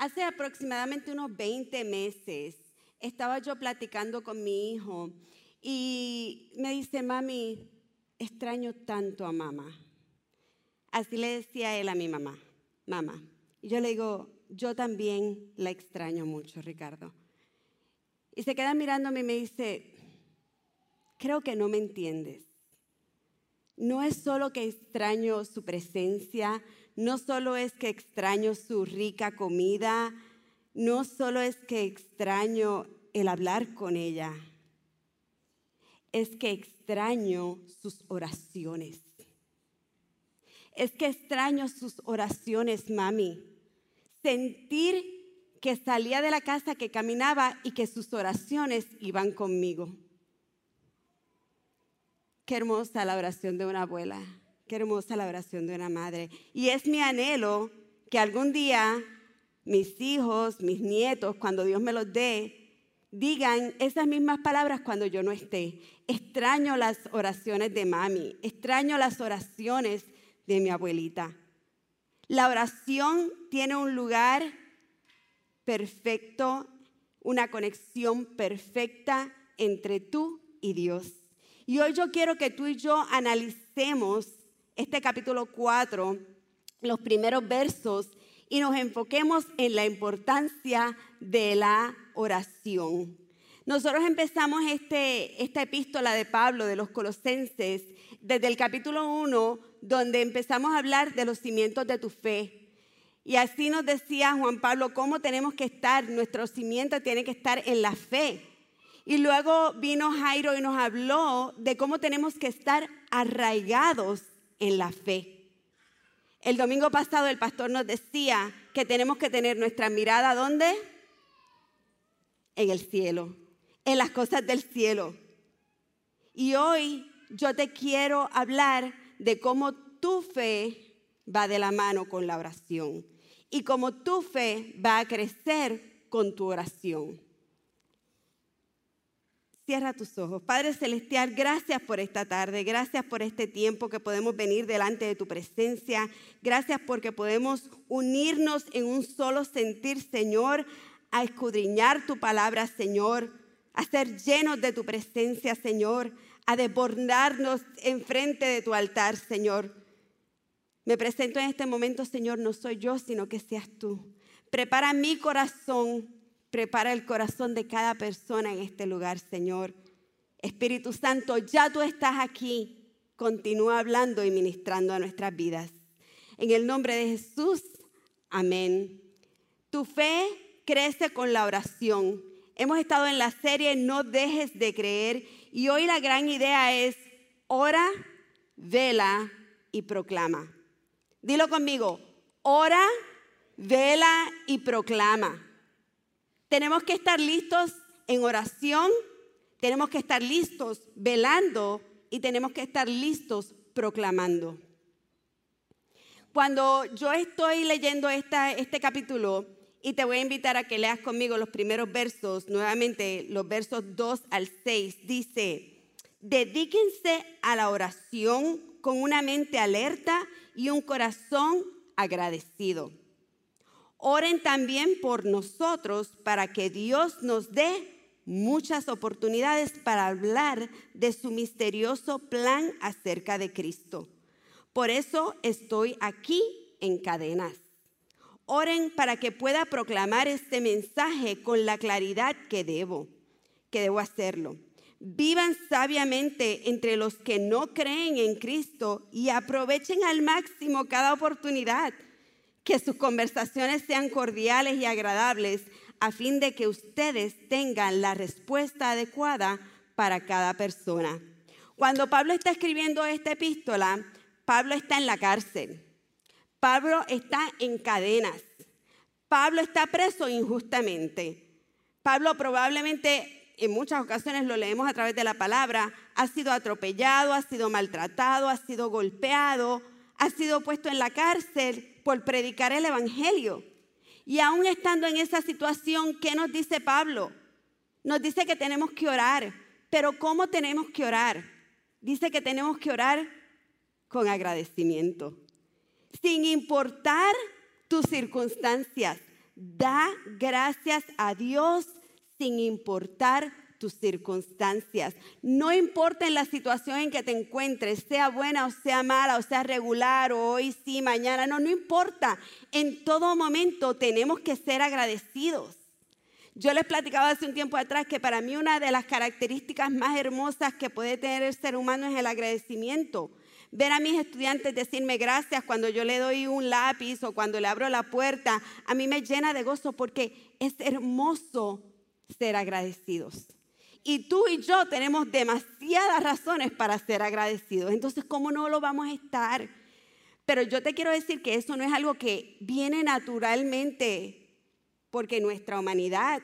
Hace aproximadamente unos 20 meses estaba yo platicando con mi hijo y me dice, mami, extraño tanto a mamá. Así le decía él a mi mamá, mamá. Y yo le digo, yo también la extraño mucho, Ricardo. Y se queda mirándome y me dice, creo que no me entiendes. No es solo que extraño su presencia, no solo es que extraño su rica comida, no solo es que extraño el hablar con ella, es que extraño sus oraciones. Es que extraño sus oraciones, mami. Sentir que salía de la casa, que caminaba y que sus oraciones iban conmigo. Qué hermosa la oración de una abuela, qué hermosa la oración de una madre. Y es mi anhelo que algún día mis hijos, mis nietos, cuando Dios me los dé, digan esas mismas palabras cuando yo no esté. Extraño las oraciones de mami, extraño las oraciones de mi abuelita. La oración tiene un lugar perfecto, una conexión perfecta entre tú y Dios. Y hoy yo quiero que tú y yo analicemos este capítulo 4, los primeros versos, y nos enfoquemos en la importancia de la oración. Nosotros empezamos este, esta epístola de Pablo, de los Colosenses, desde el capítulo 1, donde empezamos a hablar de los cimientos de tu fe. Y así nos decía Juan Pablo cómo tenemos que estar, nuestro cimiento tiene que estar en la fe. Y luego vino Jairo y nos habló de cómo tenemos que estar arraigados en la fe. El domingo pasado el pastor nos decía que tenemos que tener nuestra mirada ¿dónde? En el cielo, en las cosas del cielo. Y hoy yo te quiero hablar de cómo tu fe va de la mano con la oración y cómo tu fe va a crecer con tu oración. Cierra tus ojos. Padre Celestial, gracias por esta tarde, gracias por este tiempo que podemos venir delante de tu presencia, gracias porque podemos unirnos en un solo sentir, Señor, a escudriñar tu palabra, Señor, a ser llenos de tu presencia, Señor, a desbordarnos enfrente de tu altar, Señor. Me presento en este momento, Señor, no soy yo, sino que seas tú. Prepara mi corazón Prepara el corazón de cada persona en este lugar, Señor. Espíritu Santo, ya tú estás aquí. Continúa hablando y ministrando a nuestras vidas. En el nombre de Jesús, amén. Tu fe crece con la oración. Hemos estado en la serie No dejes de creer y hoy la gran idea es ora, vela y proclama. Dilo conmigo, ora, vela y proclama. Tenemos que estar listos en oración, tenemos que estar listos velando y tenemos que estar listos proclamando. Cuando yo estoy leyendo esta, este capítulo, y te voy a invitar a que leas conmigo los primeros versos, nuevamente los versos 2 al 6, dice, dedíquense a la oración con una mente alerta y un corazón agradecido. Oren también por nosotros para que Dios nos dé muchas oportunidades para hablar de su misterioso plan acerca de Cristo. Por eso estoy aquí en cadenas. Oren para que pueda proclamar este mensaje con la claridad que debo, que debo hacerlo. Vivan sabiamente entre los que no creen en Cristo y aprovechen al máximo cada oportunidad que sus conversaciones sean cordiales y agradables a fin de que ustedes tengan la respuesta adecuada para cada persona. Cuando Pablo está escribiendo esta epístola, Pablo está en la cárcel. Pablo está en cadenas. Pablo está preso injustamente. Pablo probablemente, en muchas ocasiones lo leemos a través de la palabra, ha sido atropellado, ha sido maltratado, ha sido golpeado, ha sido puesto en la cárcel por predicar el Evangelio. Y aún estando en esa situación, ¿qué nos dice Pablo? Nos dice que tenemos que orar. Pero ¿cómo tenemos que orar? Dice que tenemos que orar con agradecimiento. Sin importar tus circunstancias, Da gracias a Dios sin importar tus circunstancias. No importa en la situación en que te encuentres, sea buena o sea mala, o sea regular, o hoy sí, mañana, no, no importa. En todo momento tenemos que ser agradecidos. Yo les platicaba hace un tiempo atrás que para mí una de las características más hermosas que puede tener el ser humano es el agradecimiento. Ver a mis estudiantes decirme gracias cuando yo le doy un lápiz o cuando le abro la puerta, a mí me llena de gozo porque es hermoso ser agradecidos. Y tú y yo tenemos demasiadas razones para ser agradecidos. Entonces, ¿cómo no lo vamos a estar? Pero yo te quiero decir que eso no es algo que viene naturalmente porque nuestra humanidad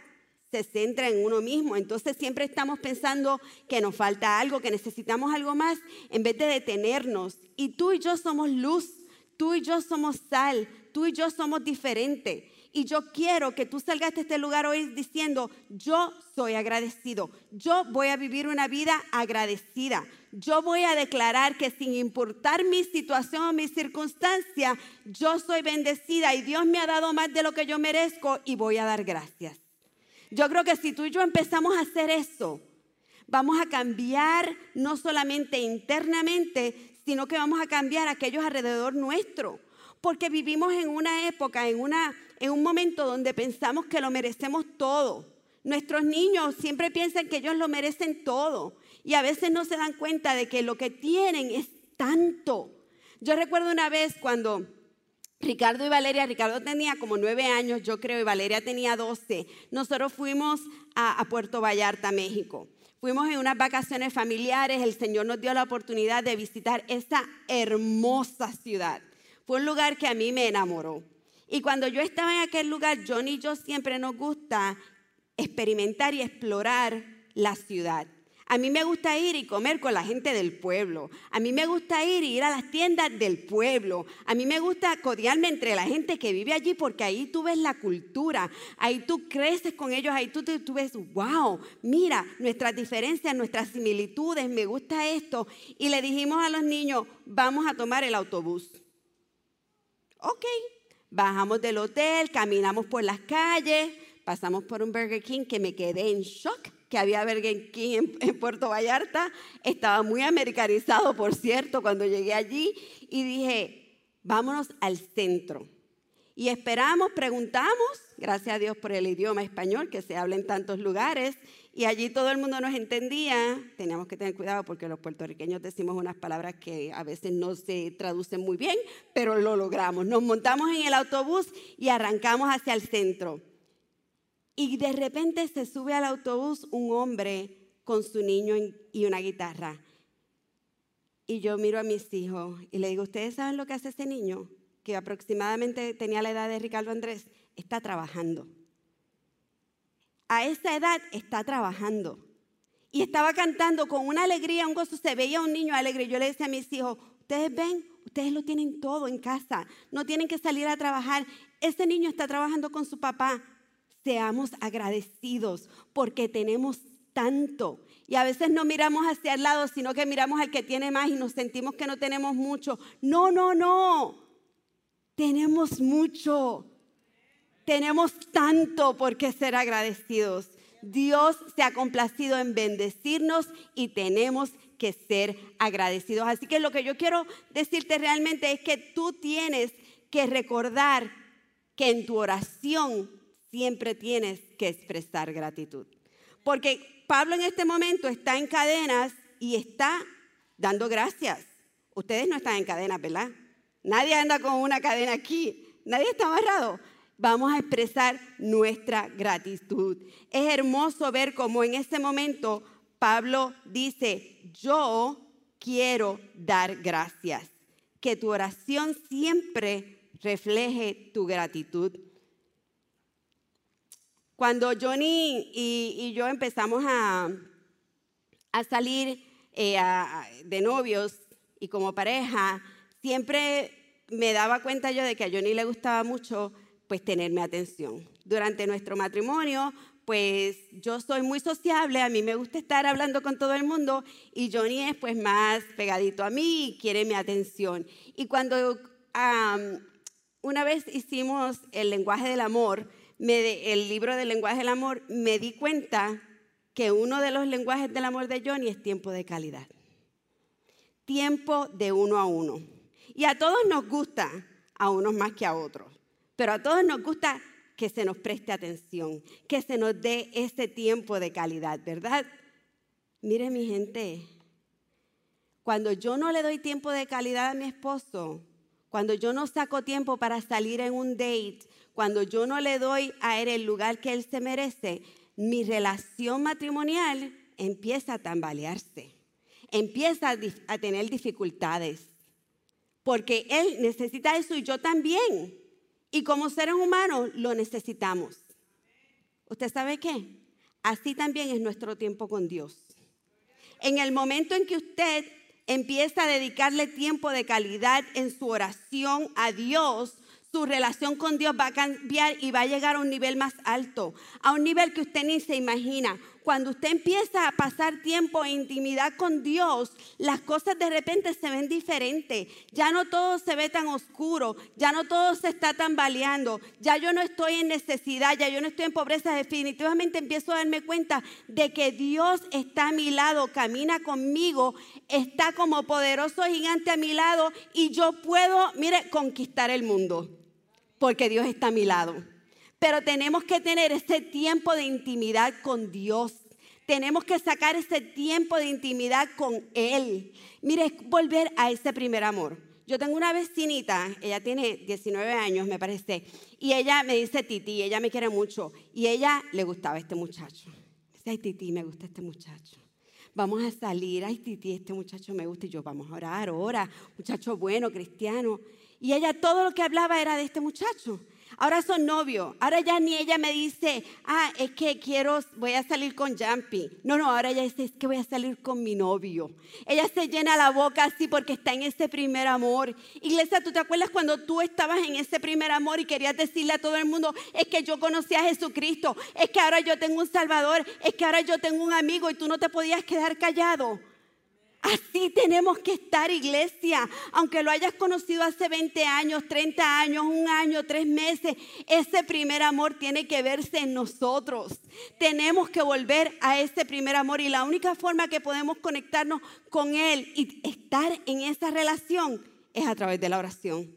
se centra en uno mismo. Entonces siempre estamos pensando que nos falta algo, que necesitamos algo más, en vez de detenernos. Y tú y yo somos luz, tú y yo somos sal, tú y yo somos diferentes. Y yo quiero que tú salgas de este lugar hoy diciendo, yo soy agradecido, yo voy a vivir una vida agradecida, yo voy a declarar que sin importar mi situación o mi circunstancia, yo soy bendecida y Dios me ha dado más de lo que yo merezco y voy a dar gracias. Yo creo que si tú y yo empezamos a hacer eso, vamos a cambiar no solamente internamente, sino que vamos a cambiar aquellos alrededor nuestro. Porque vivimos en una época, en, una, en un momento donde pensamos que lo merecemos todo. Nuestros niños siempre piensan que ellos lo merecen todo y a veces no se dan cuenta de que lo que tienen es tanto. Yo recuerdo una vez cuando Ricardo y Valeria, Ricardo tenía como nueve años, yo creo, y Valeria tenía doce. Nosotros fuimos a, Puerto Vallarta, México. Fuimos en unas vacaciones familiares, el Señor nos dio la oportunidad de visitar esa hermosa ciudad. Fue un lugar que a mí me enamoró. Y cuando yo estaba en aquel lugar, John y yo siempre nos gusta experimentar y explorar la ciudad. A mí me gusta ir y comer con la gente del pueblo. A mí me gusta ir y ir a las tiendas del pueblo. A mí me gusta codiarme entre la gente que vive allí porque ahí tú ves la cultura. Ahí tú creces con ellos. Ahí tú, tú, ves, wow, mira nuestras diferencias, nuestras similitudes. Me gusta esto. Y le dijimos a los niños, vamos a tomar el autobús. Ok, bajamos del hotel, caminamos por las calles, pasamos por un Burger King que me quedé en shock que había Burger King en, Puerto Vallarta. Estaba muy americanizado, por cierto, cuando llegué allí. Y dije, vámonos al centro. Y esperamos, preguntamos, gracias a Dios por el idioma español que se habla en tantos lugares, y allí todo el mundo nos entendía. Teníamos que tener cuidado porque los puertorriqueños decimos unas palabras que a veces no se traducen muy bien, pero lo logramos. Nos montamos en el autobús y arrancamos hacia el centro. Y de repente se sube al autobús un hombre con su niño y una guitarra. Y yo miro a mis hijos y le digo, ¿ustedes saben lo que hace ese niño? Que aproximadamente tenía la edad de Ricardo Andrés. Está trabajando. A esa edad está trabajando. Y estaba cantando con una alegría, un gozo. Se veía un niño alegre. Yo le decía a mis hijos, ustedes ven, ustedes lo tienen todo en casa. No tienen que salir a trabajar. Ese niño está trabajando con su papá seamos agradecidos porque tenemos tanto. Y a veces no miramos hacia el lado, sino que miramos al que tiene más y nos sentimos que no tenemos mucho. No, no, no. Tenemos mucho. Tenemos tanto por qué ser agradecidos. Dios se ha complacido en bendecirnos y tenemos que ser agradecidos. Así que lo que yo quiero decirte realmente es que tú tienes que recordar que en tu oración siempre tienes que expresar gratitud. Porque Pablo en este momento está en cadenas y está dando gracias. Ustedes no están en cadenas, ¿verdad? Nadie anda con una cadena aquí. Nadie está amarrado. Vamos a expresar nuestra gratitud. Es hermoso ver cómo en este momento Pablo dice, yo quiero dar gracias. Que tu oración siempre refleje tu gratitud. Cuando Johnny y, yo empezamos a, salir eh, de novios y como pareja, siempre me daba cuenta yo de que a Johnny le gustaba mucho pues tenerme atención. Durante nuestro matrimonio, pues yo soy muy sociable, a mí me gusta estar hablando con todo el mundo y Johnny es pues más pegadito a mí y quiere mi atención. Y cuando una vez hicimos el lenguaje del amor, el libro del lenguaje del amor, me di cuenta que uno de los lenguajes del amor de Johnny es tiempo de calidad. Tiempo de uno a uno. Y a todos nos gusta, a unos más que a otros, pero a todos nos gusta que se nos preste atención, que se nos dé ese tiempo de calidad, ¿verdad? Mire mi gente, cuando yo no le doy tiempo de calidad a mi esposo, cuando yo no saco tiempo para salir en un date, cuando yo no le doy a él el lugar que él se merece, mi relación matrimonial empieza a tambalearse, empieza a, tener dificultades, porque él necesita eso y yo también. Y como seres humanos lo necesitamos. ¿Usted sabe qué? Así también es nuestro tiempo con Dios. En el momento en que usted empieza a dedicarle tiempo de calidad en su oración a Dios, su relación con Dios va a cambiar y va a llegar a un nivel más alto, a un nivel que usted ni se imagina. Cuando usted empieza a pasar tiempo en intimidad con Dios, las cosas de repente se ven diferentes. Ya no todo se ve tan oscuro, ya no todo se está tambaleando, ya yo no estoy en necesidad, ya yo no estoy en pobreza. Definitivamente empiezo a darme cuenta de que Dios está a mi lado, camina conmigo, está como poderoso gigante a mi lado y yo puedo, mire, conquistar el mundo, porque Dios está a mi lado. Pero tenemos que tener ese tiempo de intimidad con Dios. Tenemos que sacar ese tiempo de intimidad con Él. Mire, volver a ese primer amor. Yo tengo una vecinita, ella tiene 19 años, me parece, y ella me dice Titi, ella me quiere mucho, y ella le gustaba este muchacho. Dice, ay Titi, me gusta este muchacho. Vamos a salir, ay Titi, este muchacho me gusta, y yo, vamos a orar, ora, muchacho bueno, cristiano. Y ella todo lo que hablaba era de este muchacho. Ahora son novios. Ahora ya ni ella me dice, ah, es que quiero, voy a salir con Jumpy. No, no, ahora ella dice, es que voy a salir con mi novio. Ella se llena la boca así porque está en ese primer amor. Iglesia, ¿tú te acuerdas cuando tú estabas en ese primer amor y querías decirle a todo el mundo, es que yo conocí a Jesucristo, es que ahora yo tengo un Salvador, es que ahora yo tengo un amigo y tú no te podías quedar callado? Así tenemos que estar, iglesia. Aunque lo hayas conocido hace 20 años, 30 años, un año, tres meses, ese primer amor tiene que verse en nosotros. Tenemos que volver a ese primer amor y la única forma que podemos conectarnos con Él y estar en esa relación es a través de la oración.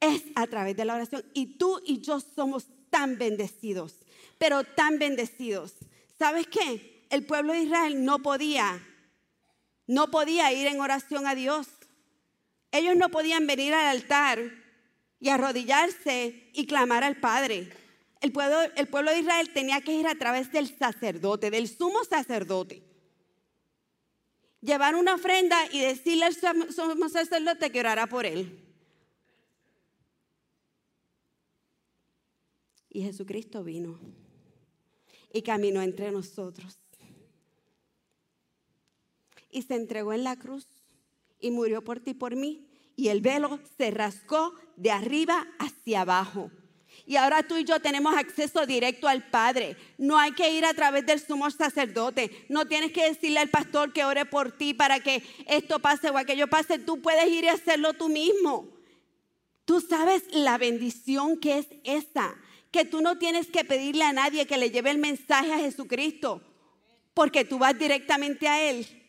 Es a través de la oración. Y tú y yo somos tan bendecidos, pero tan bendecidos. ¿Sabes qué? El pueblo de Israel no podía no podía ir en oración a Dios. Ellos no podían venir al altar y arrodillarse y clamar al Padre. El pueblo, de Israel tenía que ir a través del sacerdote, del sumo sacerdote. Llevar una ofrenda y decirle al sumo sacerdote que orara por él. Y Jesucristo vino y caminó entre nosotros y se entregó en la cruz y murió por ti por mí. Y el velo se rascó de arriba hacia abajo. Y ahora tú y yo tenemos acceso directo al Padre. No hay que ir a través del sumo sacerdote. No tienes que decirle al pastor que ore por ti para que esto pase o aquello pase. Tú puedes ir y hacerlo tú mismo. Tú sabes la bendición que es esa. Que tú no tienes que pedirle a nadie que le lleve el mensaje a Jesucristo. Porque tú vas directamente a Él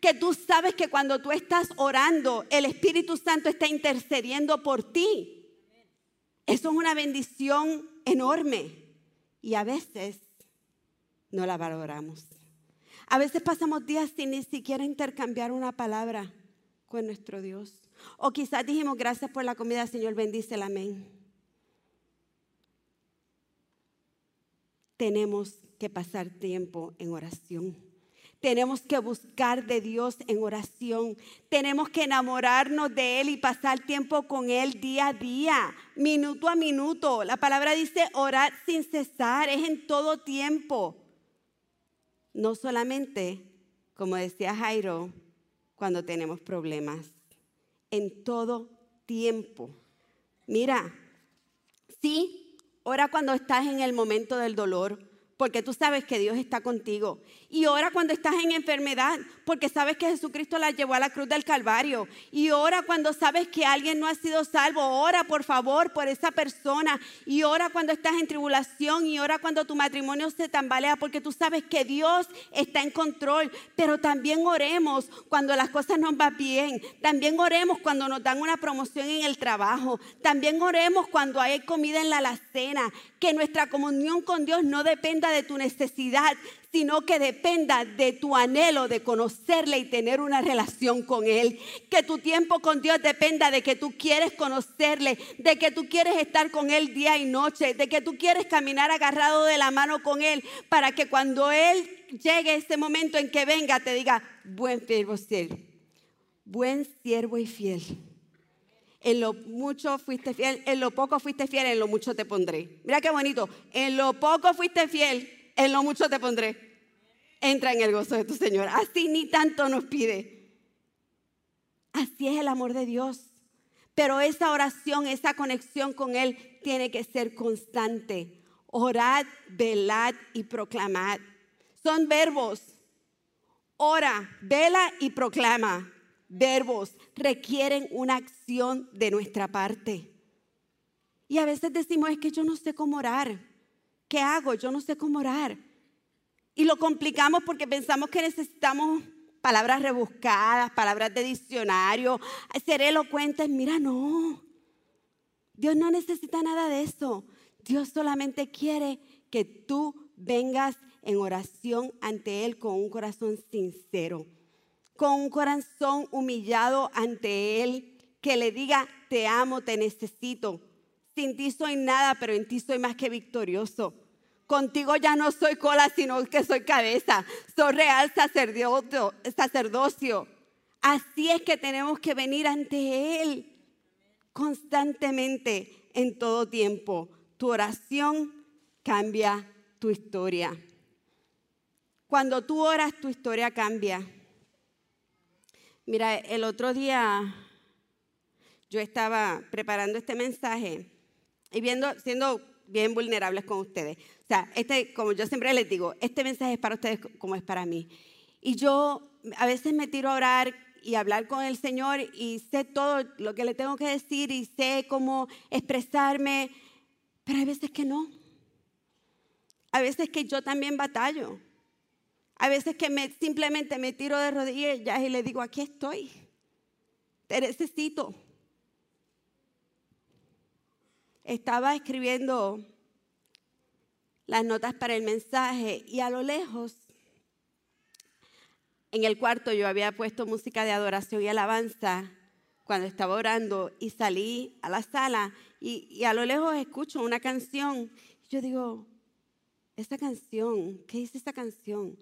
que tú sabes que cuando tú estás orando, el Espíritu Santo está intercediendo por ti. Eso es una bendición enorme. Y a veces no la valoramos. A veces pasamos días sin ni siquiera intercambiar una palabra con nuestro Dios. O quizás dijimos gracias por la comida, Señor, bendice amén. Tenemos que pasar tiempo en oración. Tenemos que buscar de Dios en oración. Tenemos que enamorarnos de Él y pasar tiempo con Él día a día, minuto a minuto. La palabra dice orar sin cesar, es en todo tiempo. No solamente, como decía Jairo, cuando tenemos problemas, en todo tiempo. Mira, sí, ora cuando estás en el momento del dolor, porque tú sabes que Dios está contigo. Y ora cuando estás en enfermedad, porque sabes que Jesucristo la llevó a la cruz del Calvario. Y ora cuando sabes que alguien no ha sido salvo. Ora, por favor, por esa persona. Y ora cuando estás en tribulación. Y ora cuando tu matrimonio se tambalea, porque tú sabes que Dios está en control. Pero también oremos cuando las cosas nos van bien. También oremos cuando nos dan una promoción en el trabajo. También oremos cuando hay comida en la alacena. Que nuestra comunión con Dios no dependa de tu necesidad, sino que dependa de tu anhelo de conocerle y tener una relación con Él. Que tu tiempo con Dios dependa de que tú quieres conocerle, de que tú quieres estar con Él día y noche, de que tú quieres caminar agarrado de la mano con Él, para que cuando Él llegue ese momento en que venga, te diga, buen siervo, buen siervo y fiel. En lo mucho fuiste fiel, en lo poco fuiste fiel, en lo mucho te pondré. Mira qué bonito. En lo poco fuiste fiel, en lo mucho te pondré. Entra en el gozo de tu Señor. Así ni tanto nos pide. Así es el amor de Dios. Pero esa oración, esa conexión con Él tiene que ser constante. Orad, velad y proclamad. Son verbos. Ora, vela y proclama verbos requieren una acción de nuestra parte. Y a veces decimos, es que yo no sé cómo orar. ¿Qué hago? Yo no sé cómo orar. Y lo complicamos porque pensamos que necesitamos palabras rebuscadas, palabras de diccionario, ser elocuentes. Mira, no. Dios no necesita nada de eso. Dios solamente quiere que tú vengas en oración ante Él con un corazón sincero con un corazón humillado ante Él, que le diga, te amo, te necesito. Sin ti soy nada, pero en ti soy más que victorioso. Contigo ya no soy cola, sino que soy cabeza. Soy real sacerdocio. Así es que tenemos que venir ante Él constantemente, en todo tiempo. Tu oración cambia tu historia. Cuando tú oras, tu historia cambia. Mira, el otro día yo estaba preparando este mensaje y viendo, siendo bien vulnerables con ustedes. O sea, este, como yo siempre les digo, este mensaje es para ustedes como es para mí. Y yo a veces me tiro a orar y hablar con el Señor y sé todo lo que le tengo que decir y sé cómo expresarme, pero hay veces que no. A veces que yo también batallo. A veces que me, simplemente me tiro de rodillas y le digo, aquí estoy, te necesito. Estaba escribiendo las notas para el mensaje y a lo lejos, en el cuarto yo había puesto música de adoración y alabanza cuando estaba orando y salí a la sala y, y a lo lejos escucho una canción. Yo digo, esta canción, ¿qué dice esta canción?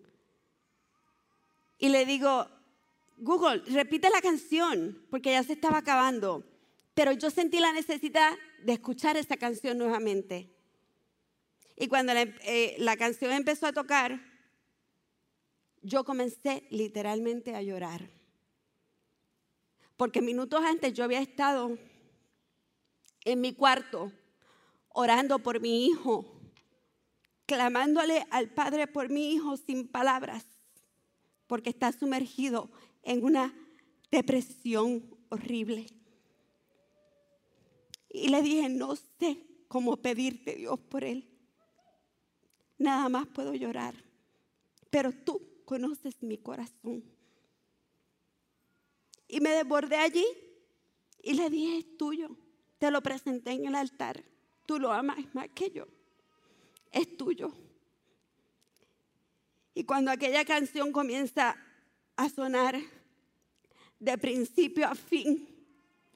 y le digo, Google, repite la canción, porque ya se estaba acabando. Pero yo sentí la necesidad de escuchar esa canción nuevamente. Y cuando la, eh, la canción empezó a tocar, yo comencé literalmente a llorar. Porque minutos antes yo había estado en mi cuarto orando por mi hijo, clamándole al Padre por mi hijo sin palabras porque está sumergido en una depresión horrible. Y le dije, no sé cómo pedirte Dios por él. Nada más puedo llorar, pero tú conoces mi corazón. Y me desbordé allí y le dije, es tuyo. Te lo presenté en el altar. Tú lo amas más que yo. Es tuyo. Y cuando aquella canción comienza a sonar de principio a fin,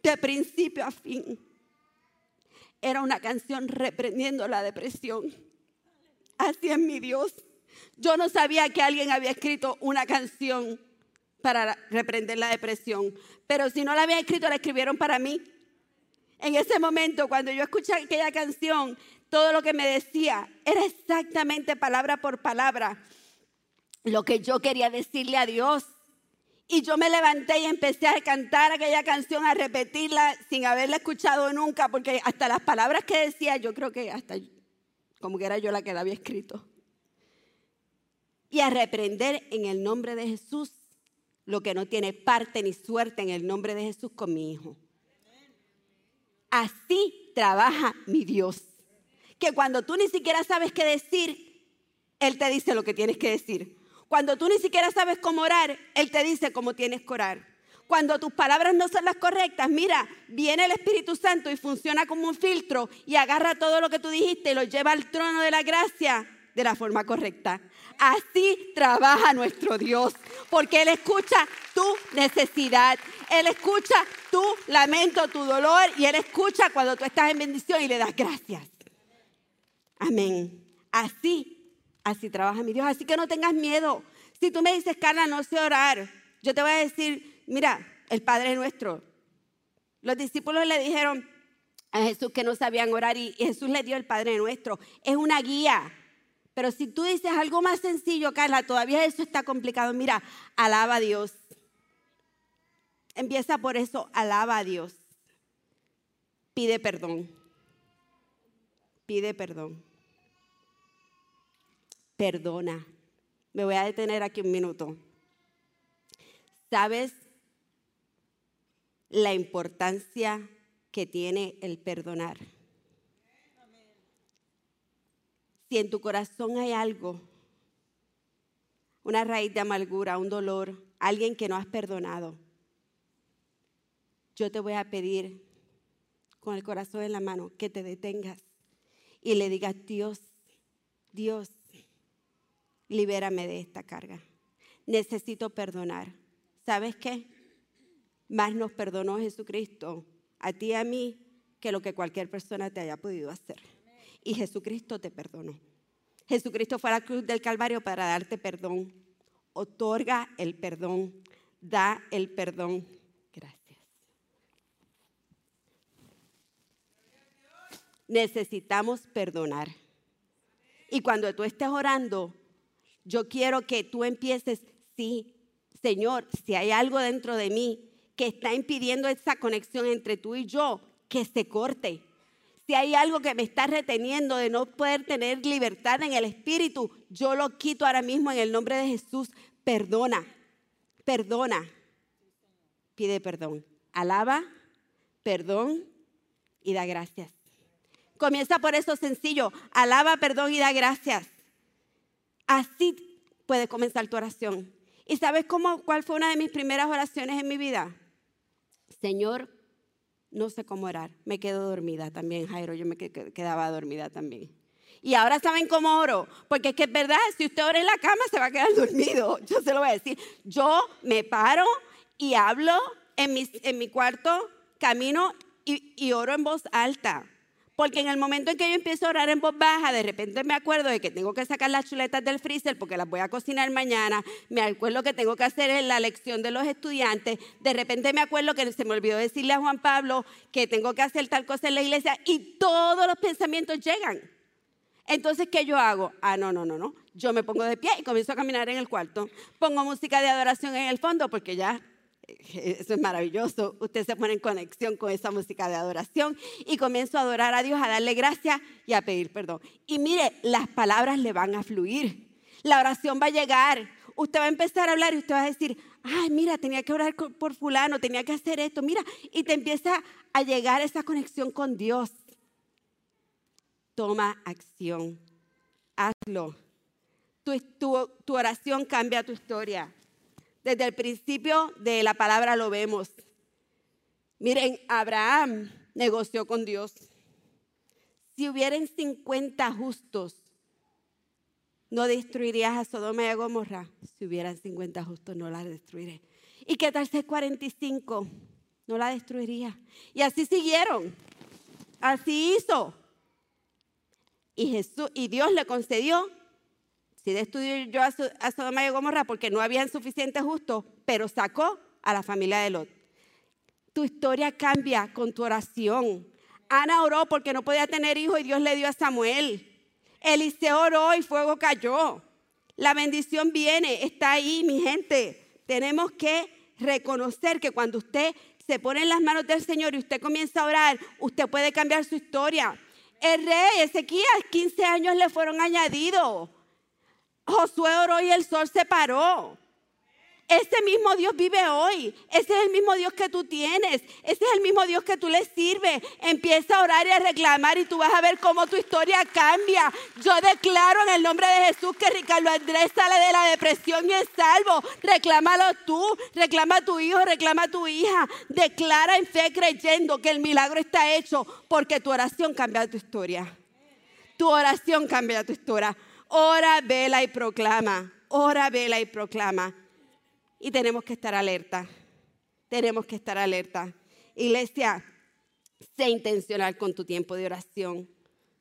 de principio a fin, era una canción reprendiendo la depresión. Así es mi Dios. Yo no sabía que alguien había escrito una canción para reprender la depresión, pero si no la había escrito, la escribieron para mí. En ese momento, cuando yo escuché aquella canción, todo lo que me decía era exactamente palabra por palabra lo que yo quería decirle a Dios. Y yo me levanté y empecé a cantar aquella canción, a repetirla sin haberla escuchado nunca, porque hasta las palabras que decía, yo creo que hasta como que era yo la que la había escrito. y a reprender en el nombre de Jesús lo que no tiene parte ni suerte en el nombre de Jesús con mi hijo. Así trabaja mi Dios. Que cuando tú ni siquiera sabes qué decir, Él te dice lo que tienes que decir. Cuando tú ni siquiera sabes cómo orar, Él te dice cómo tienes que orar. Cuando tus palabras no son las correctas, mira, viene el Espíritu Santo y funciona como un filtro y agarra todo lo que tú dijiste y lo lleva al trono de la gracia de la forma correcta. Así trabaja nuestro Dios, porque Él escucha tu necesidad, Él escucha tu lamento, tu dolor y Él escucha cuando tú estás en bendición y le das gracias. Amén. Así, así trabaja mi Dios. Así que no tengas miedo. Si tú me dices, Carla, no sé orar, yo te voy a decir, mira, el Padre nuestro. Los discípulos le dijeron a Jesús que no sabían orar y Jesús le dio el Padre nuestro. Es una guía. Pero si tú dices algo más sencillo, Carla, todavía eso está complicado. Mira, alaba a Dios. Empieza por eso, alaba a Dios. Pide perdón. Pide perdón. Perdona. Me voy a detener aquí un minuto. ¿Sabes la importancia que tiene el perdonar? Si en tu corazón hay algo, una raíz de amargura, un dolor, alguien que no has perdonado, yo te voy a pedir con el corazón en la mano que te detengas y le digas, Dios, Dios, libérame de esta carga. Necesito perdonar. ¿Sabes qué? Más nos perdonó Jesucristo a ti y a mí que lo que cualquier persona te haya podido hacer. Y Jesucristo te perdonó. Jesucristo fue a la cruz del Calvario para darte perdón. Otorga el perdón. Da el perdón. Gracias. Necesitamos perdonar. Y cuando tú estés orando, yo quiero que tú empieces, sí, Señor, si hay algo dentro de mí que está impidiendo esa conexión entre tú y yo, que se corte. Si hay algo que me está reteniendo de no poder tener libertad en el espíritu, yo lo quito ahora mismo en el nombre de Jesús. Perdona, perdona. Pide perdón. Alaba, perdón y da gracias. Comienza por eso sencillo. Alaba, perdón y da gracias. Así puede comenzar tu oración. ¿Y sabes cómo, cuál fue una de mis primeras oraciones en mi vida? Señor, no sé cómo orar. Me quedo dormida también, Jairo. Yo me quedaba dormida también. Y ahora saben cómo oro. Porque es que es verdad, si usted ora en la cama se va a quedar dormido. Yo se lo voy a decir. Yo me paro y hablo en mi, en mi cuarto, camino y, y oro en voz alta. Porque en el momento en que yo empiezo a orar en voz baja, de repente me acuerdo de que tengo que sacar las chuletas del freezer porque las voy a cocinar mañana. Me acuerdo que tengo que hacer la lección de los estudiantes. De repente me acuerdo que se me olvidó decirle a Juan Pablo que tengo que hacer tal cosa en la iglesia y todos los pensamientos llegan. Entonces, ¿qué yo hago? Ah, no, no, no, no. Yo me pongo de pie y comienzo a caminar en el cuarto. Pongo música de adoración en el fondo porque ya eso es maravilloso. Usted se pone en conexión con esa música de adoración y comienzo a adorar a Dios, a darle gracias y a pedir perdón. Y mire, las palabras le van a fluir. La oración va a llegar. Usted va a empezar a hablar y usted va a decir, ay, mira, tenía que orar por fulano, tenía que hacer esto, mira. Y te empieza a llegar esa conexión con Dios. Toma acción. Hazlo. Tu, oración cambia tu historia. Desde el principio de la palabra lo vemos. Miren, Abraham negoció con Dios. Si hubieran 50 justos, no destruirías a Sodoma y a Gomorra. Si hubieran 50 justos, no la destruiré. ¿Y qué tal si 45? No la destruiría. Y así siguieron. Así hizo. Y, Jesús, y Dios le concedió Sí destruyó yo a, Sodoma y Gomorra porque no habían suficientes justos, pero sacó a la familia de Lot. Tu historia cambia con tu oración. Ana oró porque no podía tener hijos y Dios le dio a Samuel. Eliseo oró y fuego cayó. La bendición viene, está ahí, mi gente. Tenemos que reconocer que cuando usted se pone en las manos del Señor y usted comienza a orar, usted puede cambiar su historia. El rey Ezequías, 15 años le fueron añadidos Josué oró y el sol se paró. Ese mismo Dios vive hoy. Ese es el mismo Dios que tú tienes. Ese es el mismo Dios que tú le sirves. Empieza a orar y a reclamar y tú vas a ver cómo tu historia cambia. Yo declaro en el nombre de Jesús que Ricardo Andrés sale de la depresión y es salvo. Reclámalo tú, reclama a tu hijo, reclama a tu hija. Declara en fe creyendo que el milagro está hecho porque tu oración cambia tu historia. Tu oración cambia tu historia. Ora, vela y proclama. Ora, vela y proclama. Y tenemos que estar alerta. Tenemos que estar alerta. Iglesia, sé intencional con tu tiempo de oración.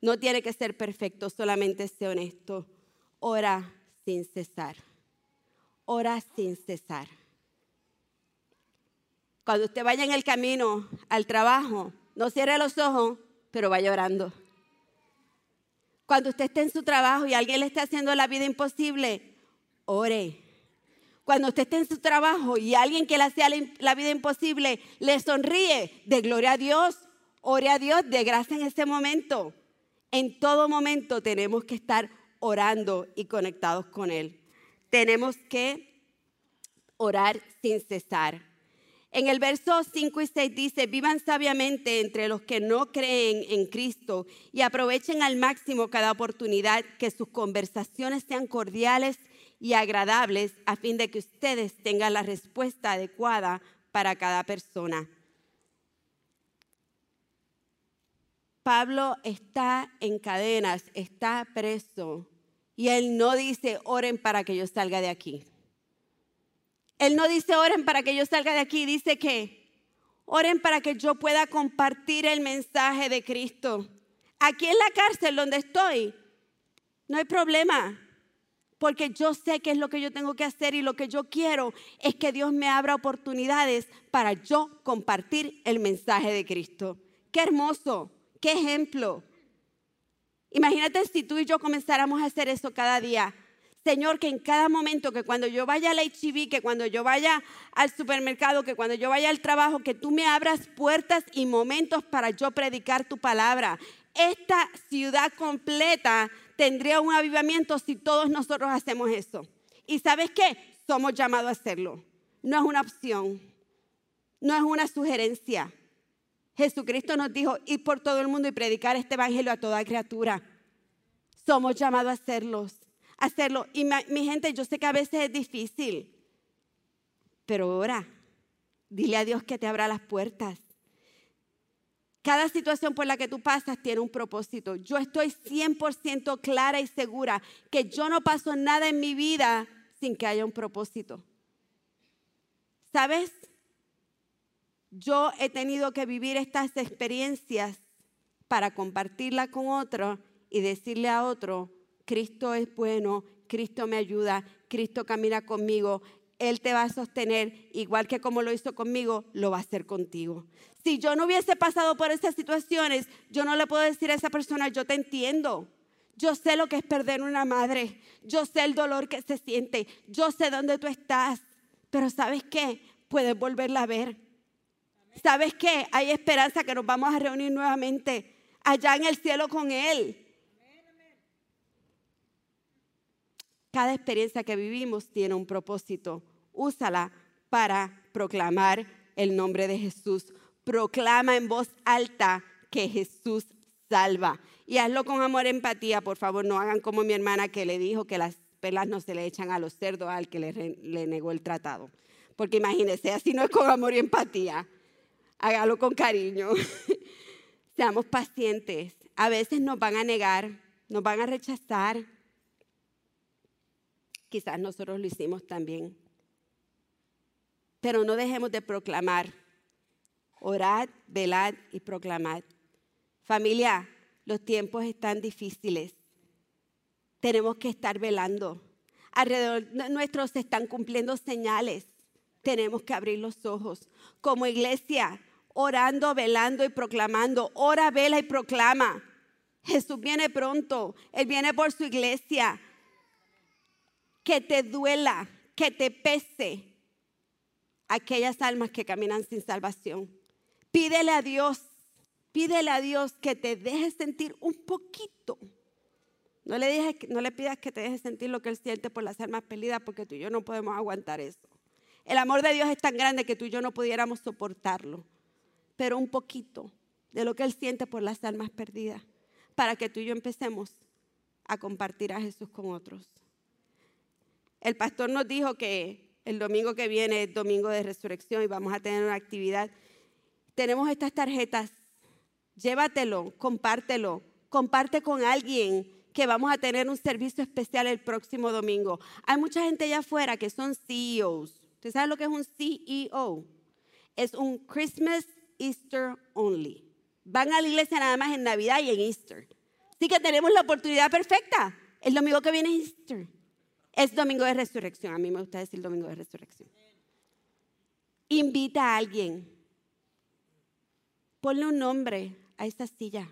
No tiene que ser perfecto, solamente sé honesto. Ora sin cesar. Ora sin cesar. Cuando usted vaya en el camino al trabajo, no cierre los ojos, pero vaya orando. Cuando usted esté en su trabajo y alguien le esté haciendo la vida imposible, ore cuando usted esté en su trabajo y alguien que le hacía la vida imposible le sonríe, de gloria a Dios, ore a Dios, de gracia en ese momento. En todo momento tenemos que estar orando y conectados con Él. Tenemos que orar sin cesar. En el verso 5 y 6 dice, vivan sabiamente entre los que no creen en Cristo y aprovechen al máximo cada oportunidad, que sus conversaciones sean cordiales y agradables a fin de que ustedes tengan la respuesta adecuada para cada persona. Pablo está en cadenas, está preso y él no dice oren para que yo salga de aquí. Él no dice oren para que yo salga de aquí, dice que oren para que yo pueda compartir el mensaje de Cristo. Aquí en la cárcel donde estoy, no hay problema porque yo sé qué es lo que yo tengo que hacer y lo que yo quiero es que Dios me abra oportunidades para yo compartir el mensaje de Cristo. Qué hermoso, qué ejemplo. Imagínate si tú y yo comenzáramos a hacer eso cada día. Señor, que en cada momento, que cuando yo vaya al HIV, que cuando yo vaya al supermercado, que cuando yo vaya al trabajo, que tú me abras puertas y momentos para yo predicar tu palabra. Esta ciudad completa tendría un avivamiento si todos nosotros hacemos eso. ¿Y sabes qué? Somos llamados a hacerlo. No es una opción, no es una sugerencia. Jesucristo nos dijo ir por todo el mundo y predicar este evangelio a toda criatura. Somos llamados a hacerlos, hacerlo. Y mi gente, yo sé que a veces es difícil, pero ahora, dile a Dios que te abra las puertas. Cada situación por la que tú pasas tiene un propósito. Yo estoy 100% clara y segura que yo no paso nada en mi vida sin que haya un propósito. ¿Sabes? Yo he tenido que vivir estas experiencias para compartirla con otro y decirle a otro, Cristo es bueno, Cristo me ayuda, Cristo camina conmigo, Él te va a sostener, igual que como lo hizo conmigo, lo va a hacer contigo. Si yo no hubiese pasado por esas situaciones, yo no le puedo decir a esa persona, yo te entiendo. Yo sé lo que es perder una madre. Yo sé el dolor que se siente. Yo sé dónde tú estás. Pero ¿sabes qué? Puedes volverla a ver. ¿Sabes qué? Hay esperanza que nos vamos a reunir nuevamente allá en el cielo con Él. Cada experiencia que vivimos tiene un propósito. Úsala para proclamar el nombre de Jesús proclama en voz alta que Jesús salva. Y hazlo con amor y empatía, por favor, no hagan como mi hermana que le dijo que las pelas no se le echan a los cerdos al que le, le negó el tratado. Porque imagínense, así no es con amor y empatía. Hágalo con cariño. Seamos pacientes. A veces nos van a negar, nos van a rechazar. Quizás nosotros lo hicimos también. Pero no dejemos de proclamar Orad, velad y proclamad. Familia, los tiempos están difíciles. Tenemos que estar velando. Alrededor nuestros se están cumpliendo señales. Tenemos que abrir los ojos. Como iglesia, orando, velando y proclamando. Ora, vela y proclama. Jesús viene pronto. Él viene por su iglesia. Que te duela, que te pese aquellas almas que caminan sin salvación. Pídele a Dios, pídele a Dios que te deje sentir un poquito. No le, dejes, no le pidas que te deje sentir lo que Él siente por las almas perdidas, porque tú y yo no podemos aguantar eso. El amor de Dios es tan grande que tú y yo no pudiéramos soportarlo. Pero un poquito de lo que Él siente por las almas perdidas, para que tú y yo empecemos a compartir a Jesús con otros. El pastor nos dijo que el domingo que viene es domingo de resurrección y vamos a tener una actividad. Tenemos estas tarjetas, llévatelo, compártelo, comparte con alguien que vamos a tener un servicio especial el próximo domingo. Hay mucha gente allá afuera que son CEOs. ¿Usted sabe lo que es un CEO? Es un Christmas Easter only. Van a la iglesia nada más en Navidad y en Easter. Así que tenemos la oportunidad perfecta. El domingo que viene es Easter. Es domingo de resurrección. A mí me gusta decir domingo de resurrección. Invita a alguien. Ponle un nombre a esa silla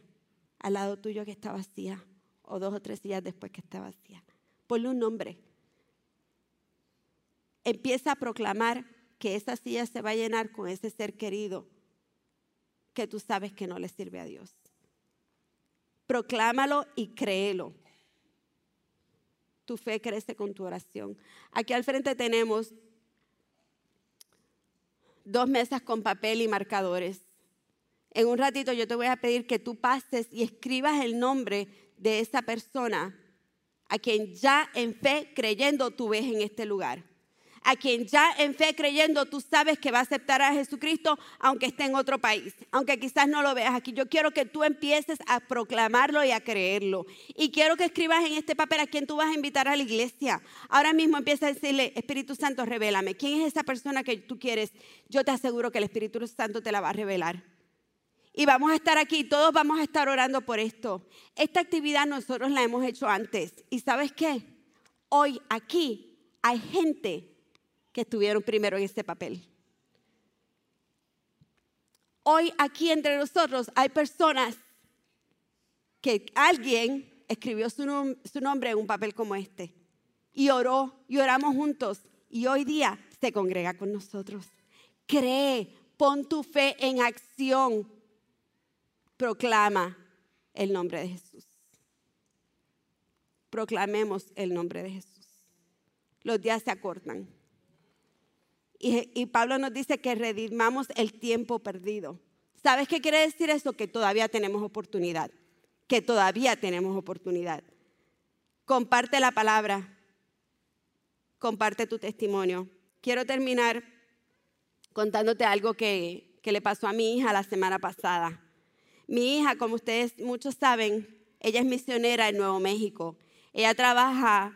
al lado tuyo que está vacía o dos o tres días después que está vacía. Ponle un nombre. Empieza a proclamar que esa silla se va a llenar con ese ser querido que tú sabes que no le sirve a Dios. Proclámalo y créelo. Tu fe crece con tu oración. Aquí al frente tenemos dos mesas con papel y marcadores. En un ratito yo te voy a pedir que tú pases y escribas el nombre de esa persona a quien ya en fe creyendo tú ves en este lugar. A quien ya en fe creyendo tú sabes que va a aceptar a Jesucristo aunque esté en otro país, aunque quizás no lo veas aquí. Yo quiero que tú empieces a proclamarlo y a creerlo. Y quiero que escribas en este papel a quien tú vas a invitar a la iglesia. Ahora mismo empieza a decirle, Espíritu Santo, revélame. ¿Quién es esa persona que tú quieres? Yo te aseguro que el Espíritu Santo te la va a revelar y vamos a estar aquí, todos vamos a estar orando por esto. Esta actividad nosotros la hemos hecho antes. ¿Y sabes qué? Hoy aquí hay gente que estuvieron primero en este papel. Hoy aquí entre nosotros hay personas que alguien escribió su, nombre en un papel como este y oró y oramos juntos y hoy día se congrega con nosotros. Cree, pon tu fe en acción proclama el nombre de Jesús. Proclamemos el nombre de Jesús. Los días se acortan. Y, Pablo nos dice que redimamos el tiempo perdido. ¿Sabes qué quiere decir eso? Que todavía tenemos oportunidad. Que todavía tenemos oportunidad. Comparte la palabra. Comparte tu testimonio. Quiero terminar contándote algo que, que le pasó a mi hija la semana pasada. Mi hija, como ustedes muchos saben, ella es misionera en Nuevo México. Ella trabaja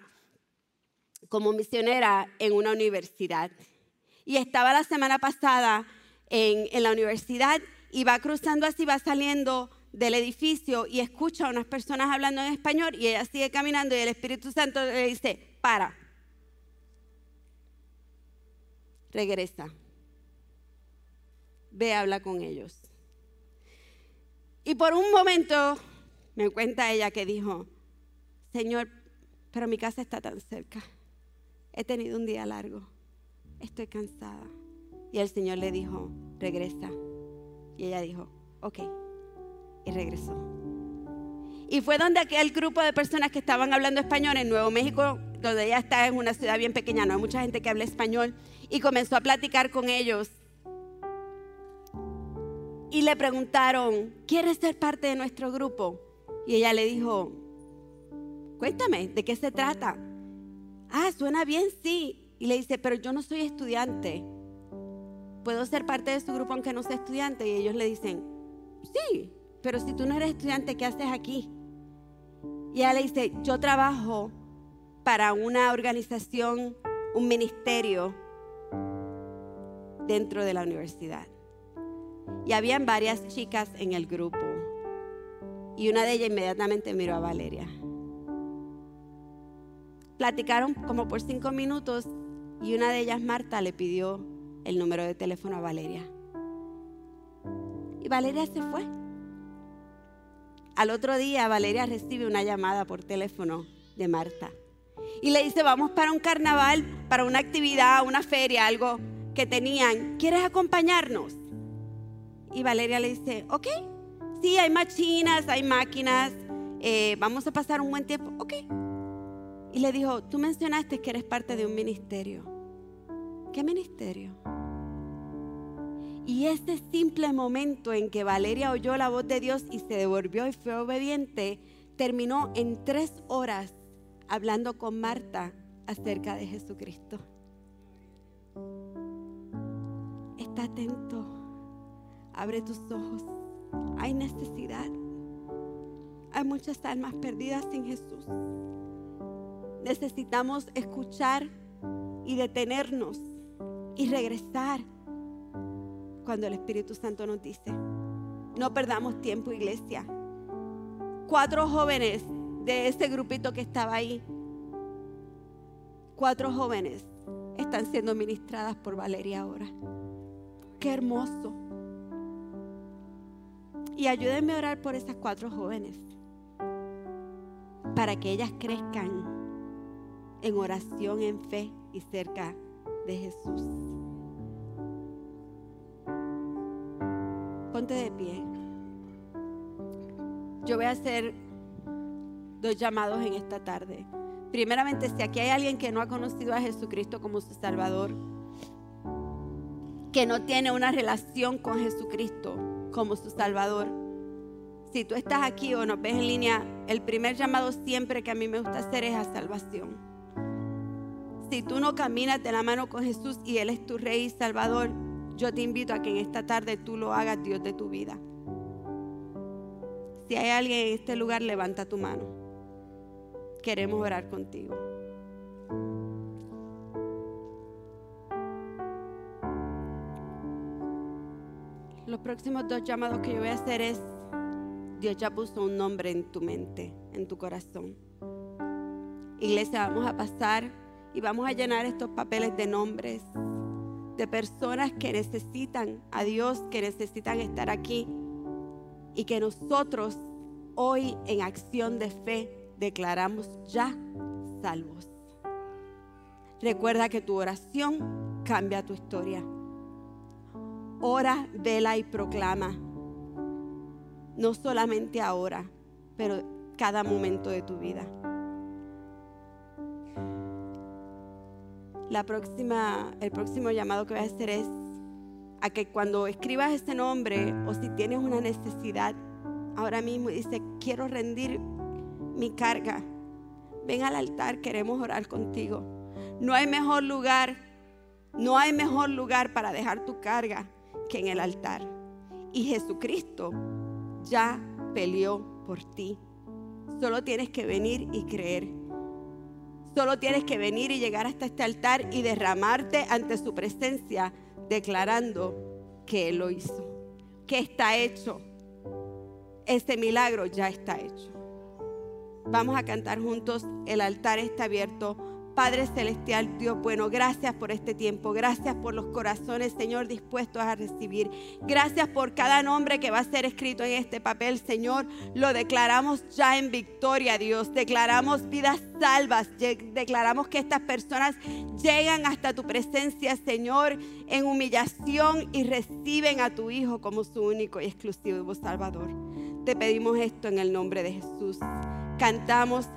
como misionera en una universidad. Y estaba la semana pasada en, en, la universidad y va cruzando así, va saliendo del edificio y escucha a unas personas hablando en español y ella sigue caminando y el Espíritu Santo le dice, para, regresa, ve, habla con ellos. Y por un momento me cuenta ella que dijo, Señor, pero mi casa está tan cerca. He tenido un día largo. Estoy cansada. Y el Señor le dijo, regresa. Y ella dijo, ok. Y regresó. Y fue donde aquel grupo de personas que estaban hablando español en Nuevo México, donde ella está en una ciudad bien pequeña, no hay mucha gente que habla español, y comenzó a platicar con ellos y le preguntaron, ¿quieres ser parte de nuestro grupo? Y ella le dijo, cuéntame, ¿de qué se trata? Ah, suena bien, sí. Y le dice, pero yo no soy estudiante. ¿Puedo ser parte de su grupo aunque no sea estudiante? Y ellos le dicen, sí, pero si tú no eres estudiante, ¿qué haces aquí? Y ella le dice, yo trabajo para una organización, un ministerio dentro de la universidad. Y habían varias chicas en el grupo. Y una de ellas inmediatamente miró a Valeria. Platicaron como por cinco minutos y una de ellas, Marta, le pidió el número de teléfono a Valeria. Y Valeria se fue. Al otro día, Valeria recibe una llamada por teléfono de Marta. Y le dice, vamos para un carnaval, para una actividad, una feria, algo que tenían. ¿Quieres acompañarnos? Y Valeria le dice, ok, sí, hay machinas, hay máquinas, eh, vamos a pasar un buen tiempo. Ok. Y le dijo, tú mencionaste que eres parte de un ministerio. ¿Qué ministerio? Y ese simple momento en que Valeria oyó la voz de Dios y se devolvió y fue obediente, terminó en tres horas hablando con Marta acerca de Jesucristo. Está atento, abre tus ojos. Hay necesidad. Hay muchas almas perdidas sin Jesús. Necesitamos escuchar y detenernos y regresar cuando el Espíritu Santo nos dice. No perdamos tiempo, iglesia. Cuatro jóvenes de ese grupito que estaba ahí, cuatro jóvenes están siendo ministradas por Valeria ahora. Qué hermoso. Y ayúdenme a orar por esas cuatro jóvenes para que ellas crezcan en oración, en fe y cerca de Jesús. Ponte de pie. Yo voy a hacer dos llamados en esta tarde. Primeramente, si aquí hay alguien que no ha conocido a Jesucristo como su Salvador, que no tiene una relación con Jesucristo como su Salvador, si tú estás aquí o nos ves en línea, el primer llamado siempre que a mí me gusta hacer es a salvación. Si tú no caminas de la mano con Jesús y Él es tu Rey y Salvador, yo te invito a que en esta tarde tú lo hagas Dios de tu vida. Si hay alguien en este lugar, levanta tu mano. Queremos orar contigo. Los próximos dos llamados que yo voy a hacer es, Dios ya puso un nombre en tu mente, en tu corazón. Iglesia, vamos a pasar y vamos a llenar estos papeles de nombres de personas que necesitan a Dios, que necesitan estar aquí y que nosotros hoy en acción de fe declaramos ya salvos. Recuerda que tu oración cambia tu historia. Ora, vela y proclama. No solamente ahora, pero cada momento de tu vida. La próxima, el próximo llamado que voy a hacer es a que cuando escribas ese nombre o si tienes una necesidad ahora mismo y dices, quiero rendir mi carga, ven al altar, queremos orar contigo. No hay mejor lugar, no hay mejor lugar para dejar tu carga que en el altar. Y Jesucristo ya peleó por ti. Solo tienes que venir y creer. Solo tienes que venir y llegar hasta este altar y derramarte ante su presencia, declarando que Él lo hizo, que está hecho. Este milagro ya está hecho. Vamos a cantar juntos, el altar está abierto Padre Celestial, Dios bueno, gracias por este tiempo, gracias por los corazones, Señor, dispuestos a recibir. Gracias por cada nombre que va a ser escrito en este papel, Señor. Lo declaramos ya en victoria, Dios. Declaramos vidas salvas, declaramos que estas personas llegan hasta tu presencia, Señor, en humillación y reciben a tu Hijo como su único y exclusivo Salvador. Te pedimos esto en el nombre de Jesús. Cantamos